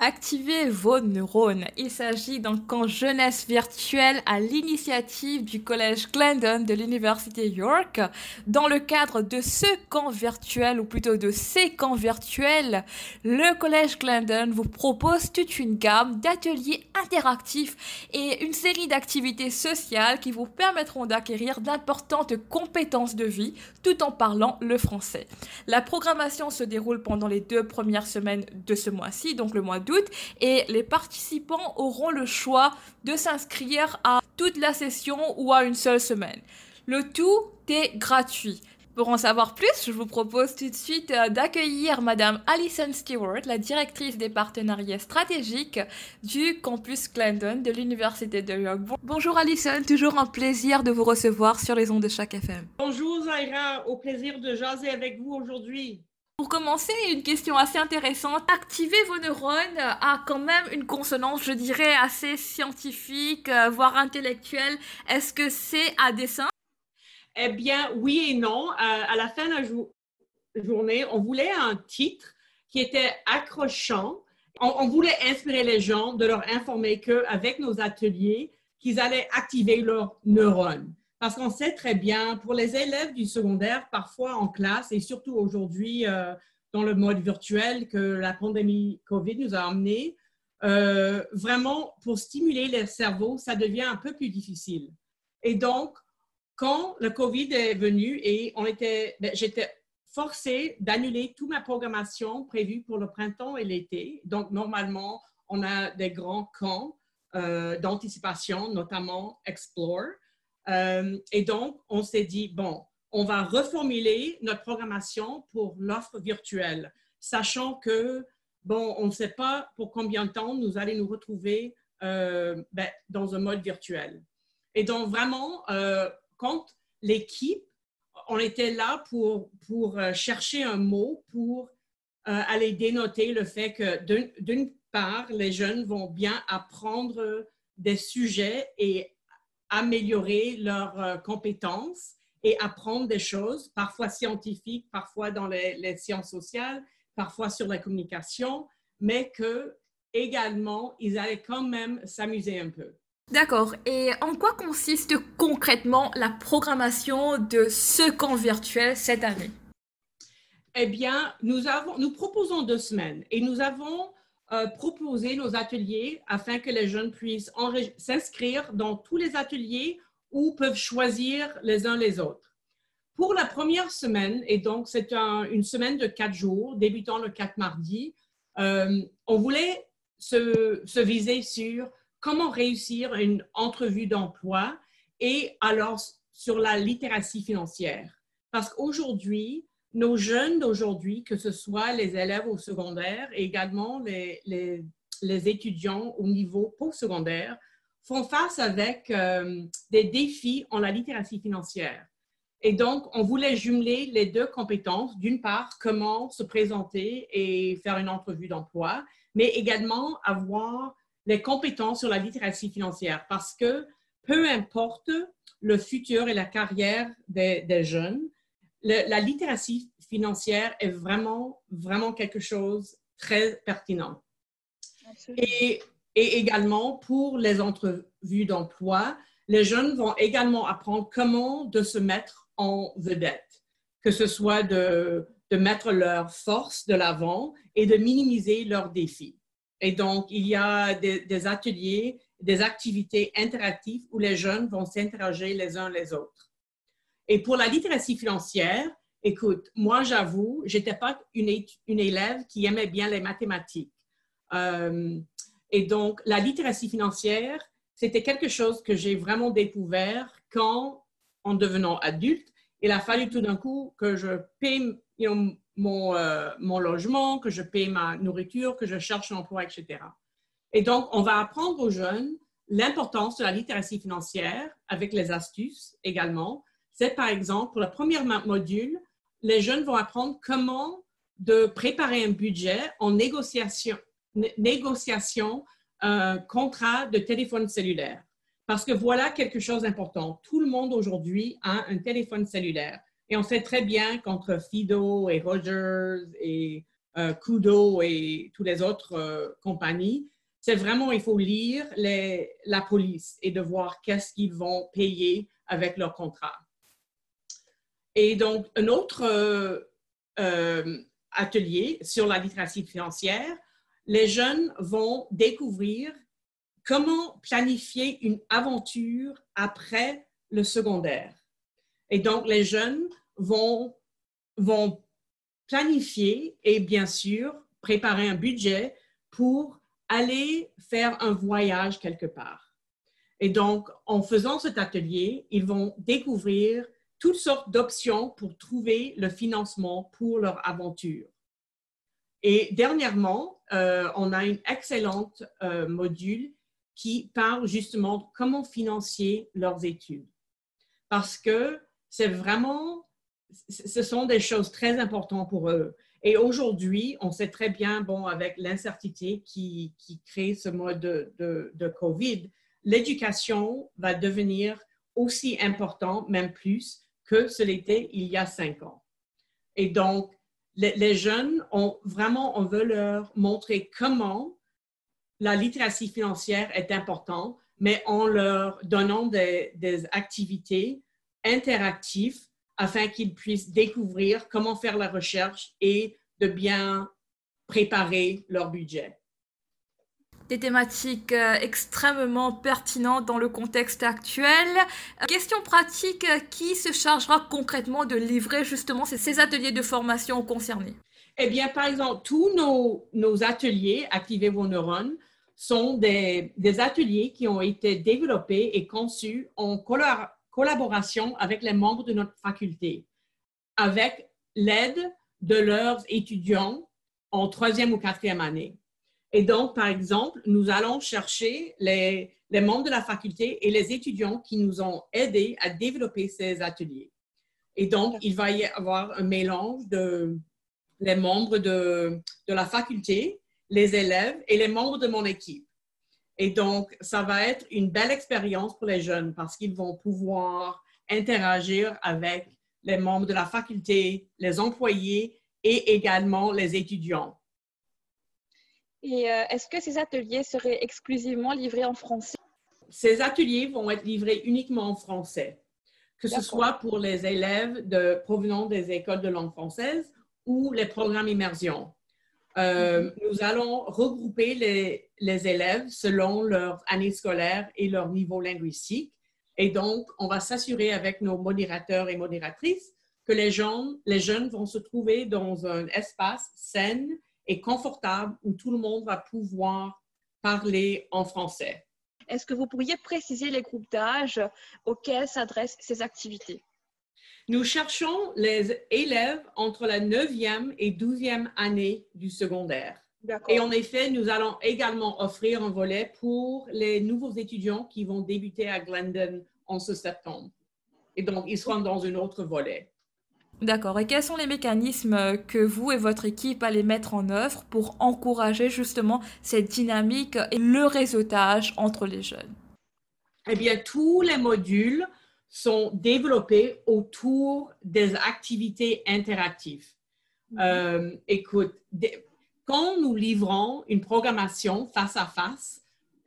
Activez vos neurones. Il s'agit d'un camp jeunesse virtuel à l'initiative du collège Glendon de l'université York. Dans le cadre de ce camp virtuel, ou plutôt de ces camps virtuels, le collège Glendon vous propose toute une gamme d'ateliers interactifs et une série d'activités sociales qui vous permettront d'acquérir d'importantes compétences de vie tout en parlant le français. La programmation se déroule pendant les deux premières semaines de ce mois-ci, donc le mois et les participants auront le choix de s'inscrire à toute la session ou à une seule semaine. Le tout est gratuit. Pour en savoir plus, je vous propose tout de suite euh, d'accueillir Madame Alison Stewart, la directrice des partenariats stratégiques du campus Glendon de l'Université de York. Bonjour Alison, toujours un plaisir de vous recevoir sur les ondes de chaque FM. Bonjour Zaira, au plaisir de jaser avec vous aujourd'hui. Pour commencer, une question assez intéressante. Activer vos neurones a quand même une consonance, je dirais, assez scientifique, euh, voire intellectuelle. Est-ce que c'est à dessein? Eh bien, oui et non. Euh, à la fin de la journée, on voulait un titre qui était accrochant. On, voulait inspirer les gens de leur informer qu'avec nos ateliers, qu'ils allaient activer leurs neurones. Parce qu'on sait très bien, pour les élèves du secondaire, parfois en classe, et surtout aujourd'hui euh, dans le mode virtuel que la pandémie COVID nous a amené, euh, vraiment, pour stimuler les cerveaux, ça devient un peu plus difficile. Et donc, quand le COVID est venu et on était, ben, j'étais forcée d'annuler toute ma programmation prévue pour le printemps et l'été. Donc, normalement, on a des grands camps euh, d'anticipation, notamment Explore. Euh, et donc, on s'est dit, bon, on va reformuler notre programmation pour l'offre virtuelle, sachant que, bon, on ne sait pas pour combien de temps nous allons nous retrouver euh, ben, dans un mode virtuel. Et donc, vraiment, euh, quand l'équipe, on était là pour, pour chercher un mot pour aller dénoter le fait que, d'une part, les jeunes vont bien apprendre des sujets et améliorer leurs euh, compétences et apprendre des choses, parfois scientifiques, parfois dans les, sciences sociales, parfois sur la communication, mais que également, ils allaient quand même s'amuser un peu. D'accord. Et en quoi consiste concrètement la programmation de ce camp virtuel cette année? Eh bien, nous, avons, nous proposons deux semaines et nous avons euh, proposer nos ateliers afin que les jeunes puissent s'inscrire dans tous les ateliers ou peuvent choisir les uns les autres. Pour la première semaine, et donc c'est une semaine de quatre jours, débutant le 4 mardi, euh, on voulait se, se, viser sur comment réussir une entrevue d'emploi et alors sur la littératie financière. Parce qu'aujourd'hui, nos jeunes d'aujourd'hui, que ce soit les élèves au secondaire et également les, étudiants au niveau postsecondaire, font face avec euh, des défis en la littératie financière. Et donc, on voulait jumeler les deux compétences. D'une part, comment se présenter et faire une entrevue d'emploi, mais également avoir les compétences sur la littératie financière parce que peu importe le futur et la carrière des jeunes, la littératie financière est vraiment, vraiment quelque chose de très pertinent. Et, et, également, pour les entrevues d'emploi, les jeunes vont également apprendre comment de se mettre en vedette, que ce soit de, de mettre leurs forces de l'avant et de minimiser leurs défis. Et donc, il y a des, des ateliers, des activités interactives où les jeunes vont s'interroger les uns les autres. Et pour la littératie financière, écoute, moi, j'avoue, j'étais pas une, une, élève qui aimait bien les mathématiques. Euh, et donc, la littératie financière, c'était quelque chose que j'ai vraiment découvert quand, en devenant adulte, il a fallu tout d'un coup que je paie mon, euh, mon logement, que je paie ma nourriture, que je cherche un emploi, etc. Et donc, on va apprendre aux jeunes l'importance de la littératie financière avec les astuces également, c'est par exemple, pour le premier module, les jeunes vont apprendre comment de préparer un budget en négociation, un contrat de téléphone cellulaire. Parce que voilà quelque chose d'important. Tout le monde aujourd'hui a un téléphone cellulaire. Et on sait très bien qu'entre Fido et Rogers et Kudo et toutes les autres compagnies, c'est vraiment, il faut lire la police et de voir qu'est-ce qu'ils vont payer avec leur contrat. Et donc, un autre euh, euh, atelier sur la littératie financière, les jeunes vont découvrir comment planifier une aventure après le secondaire. Et donc, les jeunes vont, vont planifier et bien sûr préparer un budget pour aller faire un voyage quelque part. Et donc, en faisant cet atelier, ils vont découvrir toutes sortes d'options pour trouver le financement pour leur aventure. Et dernièrement, euh, on a une excellente euh, module qui parle justement de comment financer leurs études. Parce que c'est vraiment, ce sont des choses très importantes pour eux. Et aujourd'hui, on sait très bien, bon, avec l'incertitude qui, crée ce mode de, de, COVID, l'éducation va devenir aussi important, même plus, que ce l'était il y a cinq ans. Et donc, les, jeunes ont vraiment, on veut leur montrer comment la littératie financière est importante, mais en leur donnant des, des activités interactives afin qu'ils puissent découvrir comment faire la recherche et de bien préparer leur budget des thématiques euh, extrêmement pertinentes dans le contexte actuel. Question pratique, qui se chargera concrètement de livrer justement ces, ateliers de formation concernés? Eh bien, par exemple, tous nos, ateliers, Activez vos neurones, sont des, ateliers qui ont été développés et conçus en collaboration avec les membres de notre faculté, avec l'aide de leurs étudiants en troisième ou quatrième année. Et donc, par exemple, nous allons chercher les, membres de la faculté et les étudiants qui nous ont aidés à développer ces ateliers. Et donc, il va y avoir un mélange de les membres de, la faculté, les élèves et les membres de mon équipe. Et donc, ça va être une belle expérience pour les jeunes parce qu'ils vont pouvoir interagir avec les membres de la faculté, les employés et également les étudiants. Et euh, est-ce que ces ateliers seraient exclusivement livrés en français? Ces ateliers vont être livrés uniquement en français, que ce soit pour les élèves de, provenant des écoles de langue française ou les programmes immersion. Euh, mhm. Nous allons regrouper les, les, élèves selon leur année scolaire et leur niveau linguistique. Et donc, on va s'assurer avec nos modérateurs et modératrices que les jeunes vont se trouver dans un espace sain et confortable où tout le monde va pouvoir parler en français. Est-ce que vous pourriez préciser les groupes d'âge auxquels s'adressent ces activités? Nous cherchons les élèves entre la 9e et 12e année du secondaire. Et en effet, nous allons également offrir un volet pour les nouveaux étudiants qui vont débuter à Glendon en ce septembre. Et donc, ils seront dans un autre volet. D'accord. Et quels sont les mécanismes que vous et votre équipe allez mettre en œuvre pour encourager justement cette dynamique et le réseautage entre les jeunes? Eh bien, tous les modules sont développés autour des activités interactives. Mhm. Euh, écoute, quand nous livrons une programmation face à face,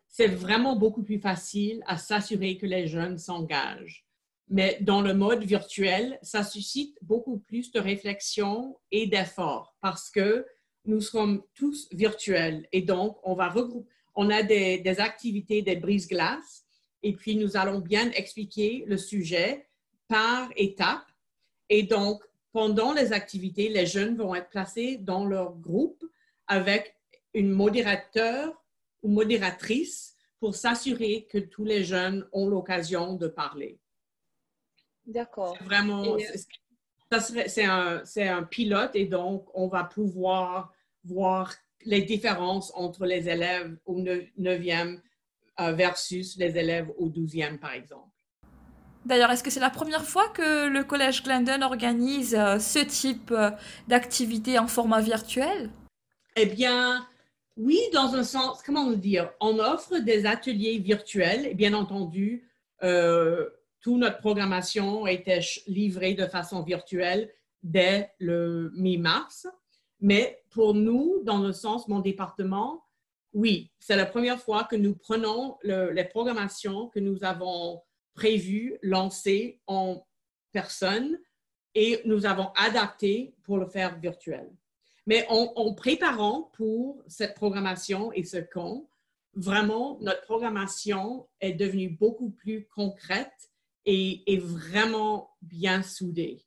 c'est vraiment beaucoup plus facile à s'assurer que les jeunes s'engagent. Mais dans le mode virtuel, ça suscite beaucoup plus de réflexion et d'effort parce que nous sommes tous virtuels et donc on va regrouper, on a des, des activités, des brises-glaces et puis nous allons bien expliquer le sujet par étape. Et donc, pendant les activités, les jeunes vont être placés dans leur groupe avec une modérateur ou modératrice pour s'assurer que tous les jeunes ont l'occasion de parler. D'accord. Vraiment, c'est un, un, pilote et donc on va pouvoir voir les différences entre les élèves au 9e euh, versus les élèves au 12e, par exemple. D'ailleurs, est-ce que c'est la première fois que le Collège Glendon organise euh, ce type euh, d'activité en format virtuel? Eh bien, oui, dans un sens, comment dire, on offre des ateliers virtuels, et bien entendu, toute notre programmation était livrée de façon virtuelle dès le mi-mars. Mais pour nous, dans le sens, mon département, oui, c'est la première fois que nous prenons les programmations que nous avons prévues, lancées en personne et nous avons adapté pour le faire virtuel. Mais en, préparant pour cette programmation et ce camp, vraiment, notre programmation est devenue beaucoup plus concrète et, vraiment bien soudée.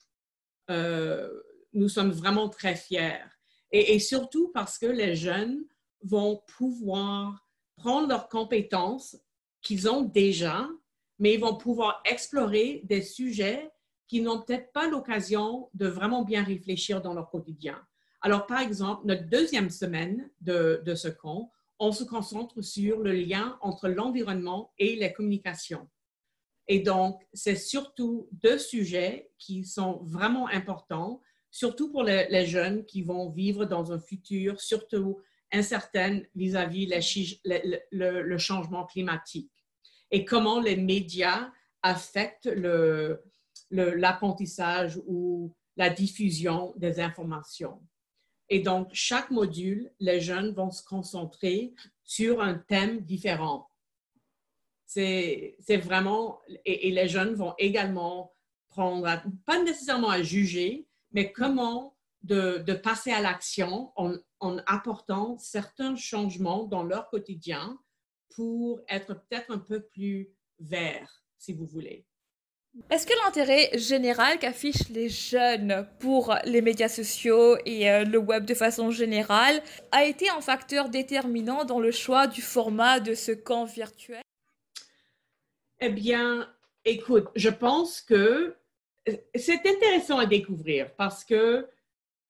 Euh, nous sommes vraiment très fiers. Et, et, surtout parce que les jeunes vont pouvoir prendre leurs compétences qu'ils ont déjà, mais ils vont pouvoir explorer des sujets qui n'ont peut-être pas l'occasion de vraiment bien réfléchir dans leur quotidien. Alors, par exemple, notre deuxième semaine de, de ce camp, on se concentre sur le lien entre l'environnement et les communications. Et donc, c'est surtout deux sujets qui sont vraiment importants, surtout pour les, jeunes qui vont vivre dans un futur surtout incertain vis-à-vis le, changement climatique et comment les médias affectent l'apprentissage ou la diffusion des informations. Et donc, chaque module, les jeunes vont se concentrer sur un thème différent. C'est vraiment, et, les jeunes vont également prendre, pas nécessairement à juger, mais comment de, passer à l'action en, en, apportant certains changements dans leur quotidien pour être peut-être un peu plus vert, si vous voulez. Est-ce que l'intérêt général qu'affichent les jeunes pour les médias sociaux et euh, le web de façon générale a été un facteur déterminant dans le choix du format de ce camp virtuel? Eh bien, écoute, je pense que euh, c'est intéressant à découvrir parce que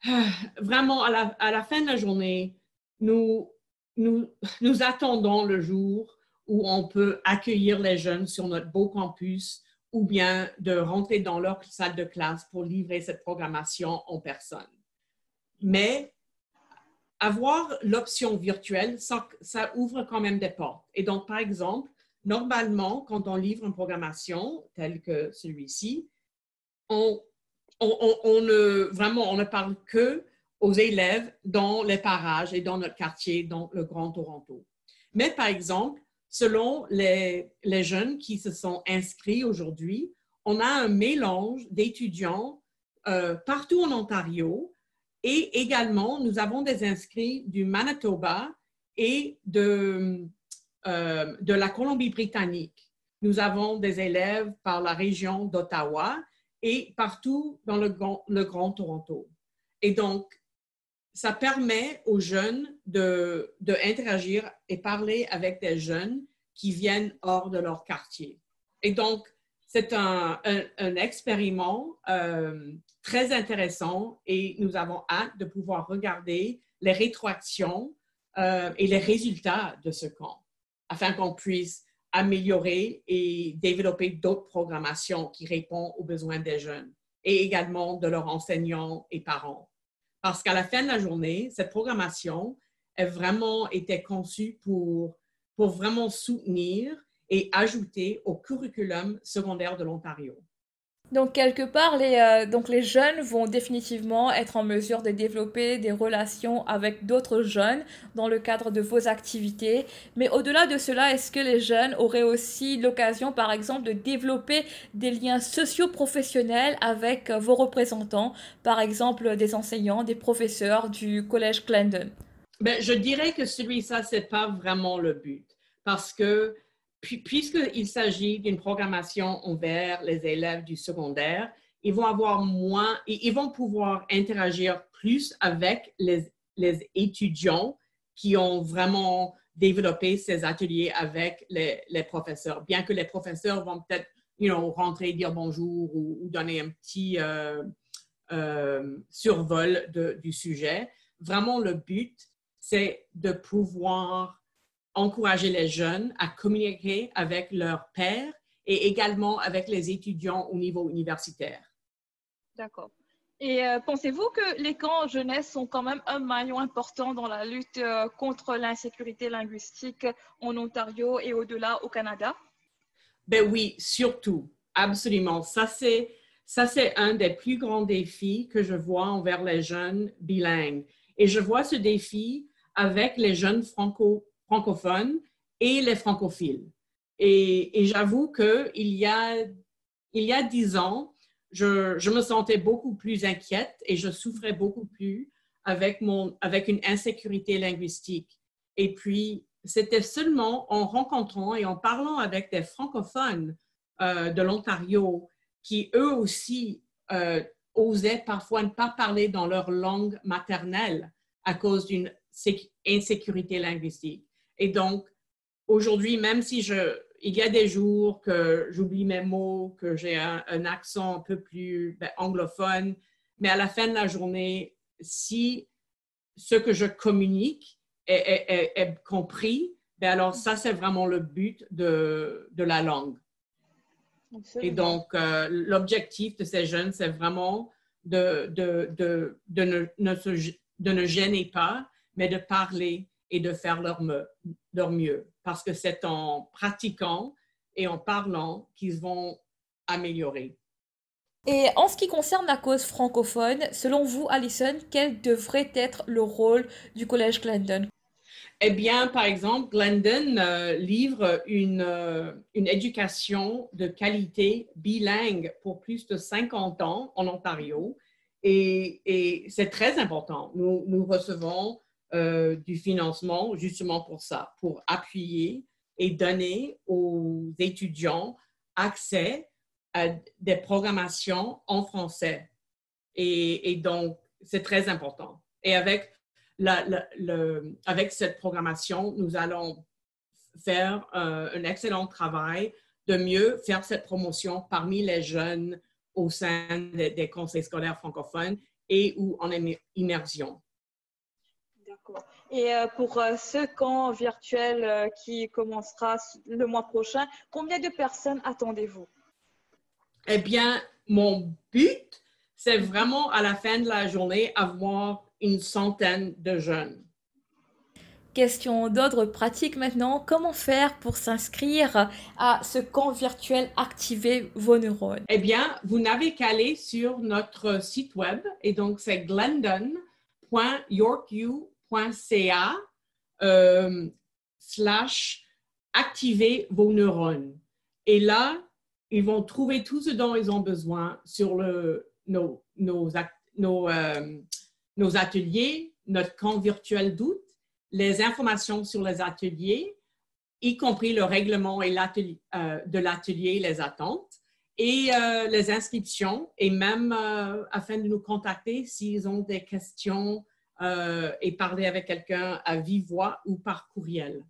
ah, vraiment, à la, à la, fin de la journée, nous, nous, nous attendons le jour où on peut accueillir les jeunes sur notre beau campus ou bien de rentrer dans leur salle de classe pour livrer cette programmation en personne. Mais avoir l'option virtuelle, ça, ouvre quand même des portes. Et donc, par exemple, normalement, quand on livre une programmation telle que celui-ci, on, ne, vraiment, on ne parle que aux élèves dans les parages et dans notre quartier, dans le Grand Toronto. Mais par exemple, selon les, jeunes qui se sont inscrits aujourd'hui, on a un mélange d'étudiants euh, partout en Ontario et également, nous avons des inscrits du Manitoba et de, euh, de la Colombie-Britannique. Nous avons des élèves par la région d'Ottawa et partout dans le, Grand Toronto. Et donc, ça permet aux jeunes de, de, interagir et parler avec des jeunes qui viennent hors de leur quartier. Et donc, c'est un, un, expériment euh, très intéressant et nous avons hâte de pouvoir regarder les rétroactions euh, et les résultats de ce camp afin qu'on puisse améliorer et développer d'autres programmations qui répondent aux besoins des jeunes et également de leurs enseignants et parents. Parce qu'à la fin de la journée, cette programmation a vraiment été conçue pour, pour vraiment soutenir et ajouter au curriculum secondaire de l'Ontario. Donc quelque part, les, euh, donc les jeunes vont définitivement être en mesure de développer des relations avec d'autres jeunes dans le cadre de vos activités. Mais au-delà de cela, est-ce que les jeunes auraient aussi l'occasion, par exemple, de développer des liens socio-professionnels avec euh, vos représentants, par exemple des enseignants, des professeurs du collège Glendon ben, Je dirais que celui-là, ce n'est pas vraiment le but. Parce que puisqu'il s'agit d'une programmation envers les élèves du secondaire, ils vont avoir moins, ils vont pouvoir interagir plus avec les, étudiants qui ont vraiment développé ces ateliers avec les, professeurs. Bien que les professeurs vont peut-être you know, rentrer, dire bonjour ou, donner un petit euh, euh, survol du sujet, vraiment le but, c'est de pouvoir encourager les jeunes à communiquer avec leurs pairs et également avec les étudiants au niveau universitaire. D'accord. Et euh, pensez-vous que les camps jeunesse sont quand même un maillon important dans la lutte euh, contre l'insécurité linguistique en Ontario et au-delà au Canada? Ben oui, surtout, absolument. Ça, c'est, ça, c'est un des plus grands défis que je vois envers les jeunes bilingues. Et je vois ce défi avec les jeunes franco francophones et les francophiles. Et, j'avoue qu'il y a, il y a dix ans, je, je, me sentais beaucoup plus inquiète et je souffrais beaucoup plus avec, mon, avec une insécurité linguistique. Et puis, c'était seulement en rencontrant et en parlant avec des francophones euh, de l'Ontario qui, eux aussi, euh, osaient parfois ne pas parler dans leur langue maternelle à cause d'une insécurité linguistique. Et donc, aujourd'hui, même si je, il y a des jours que j'oublie mes mots, que j'ai un, accent un peu plus ben, anglophone, mais à la fin de la journée, si ce que je communique est, compris, ben alors ça, c'est vraiment le but de, de la langue. Et donc, euh, l'objectif de ces jeunes, c'est vraiment de, de, de, de, ne, de ne gêner pas, mais de parler et de faire leur, leur mieux. Parce que c'est en pratiquant et en parlant qu'ils vont améliorer. Et en ce qui concerne la cause francophone, selon vous, Alison, quel devrait être le rôle du Collège Glendon? Eh bien, par exemple, Glendon euh, livre une, euh, une, éducation de qualité bilingue pour plus de 50 ans en Ontario. Et, et c'est très important. Nous, nous recevons euh, du financement justement pour ça, pour appuyer et donner aux étudiants accès à des programmations en français. Et, donc, c'est très important. Et avec cette programmation, nous allons faire euh, un excellent travail de mieux faire cette promotion parmi les jeunes au sein des, conseils scolaires francophones et ou en immersion. D'accord. Et euh, pour euh, ce camp virtuel qui commencera le mois prochain, combien de personnes attendez-vous? Eh bien, mon but, c'est vraiment à la fin de la journée avoir une centaine de jeunes. Question d'ordre pratique maintenant. Comment faire pour s'inscrire à ce camp virtuel Activer vos neurones? Eh bien, vous n'avez qu'à aller sur notre site web et donc c'est glendon.yorku.ca euh, slash activer vos neurones. Et là, ils vont trouver tout ce dont ils ont besoin sur nos, nos, nos, euh, ateliers, notre camp virtuel d'août, les informations sur les ateliers, y compris le règlement et euh, de l'atelier, les attentes, et euh, les inscriptions, et même euh, afin de nous contacter s'ils ont des questions et parler avec quelqu'un à vive voix ou par courriel.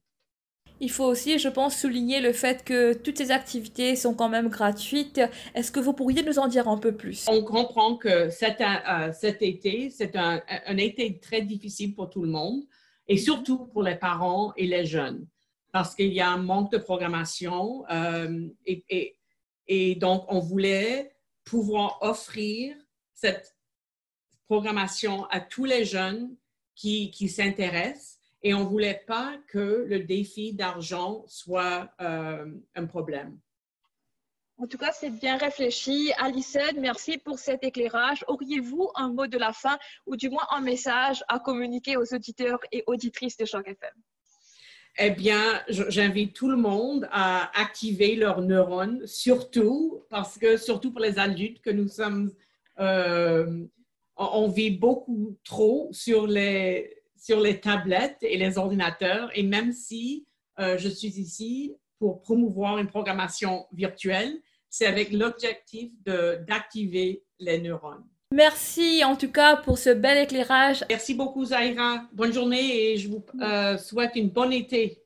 Il faut aussi, je pense, souligner le fait que toutes ces activités sont quand même gratuites. Est-ce que vous pourriez nous en dire un peu plus? On comprend que cet, euh, cet été, c'est un, un, été très difficile pour tout le monde et surtout pour les parents et les jeunes parce qu'il y a un manque de programmation euh, et, et, et donc on voulait pouvoir offrir cette programmation à tous les jeunes qui, qui s'intéressent et on ne voulait pas que le défi d'argent soit euh, un problème. En tout cas, c'est bien réfléchi. Alison, merci pour cet éclairage. Auriez-vous un mot de la fin ou du moins un message à communiquer aux auditeurs et auditrices de Choc FM? Eh bien, j'invite tout le monde à activer leurs neurones, surtout parce que, surtout pour les adultes, que nous sommes, euh, on vit beaucoup trop sur les, sur les tablettes et les ordinateurs. Et même si euh, je suis ici pour promouvoir une programmation virtuelle, c'est avec l'objectif d'activer les neurones. Merci en tout cas pour ce bel éclairage. Merci beaucoup Zaira. Bonne journée et je vous euh, souhaite une bonne été.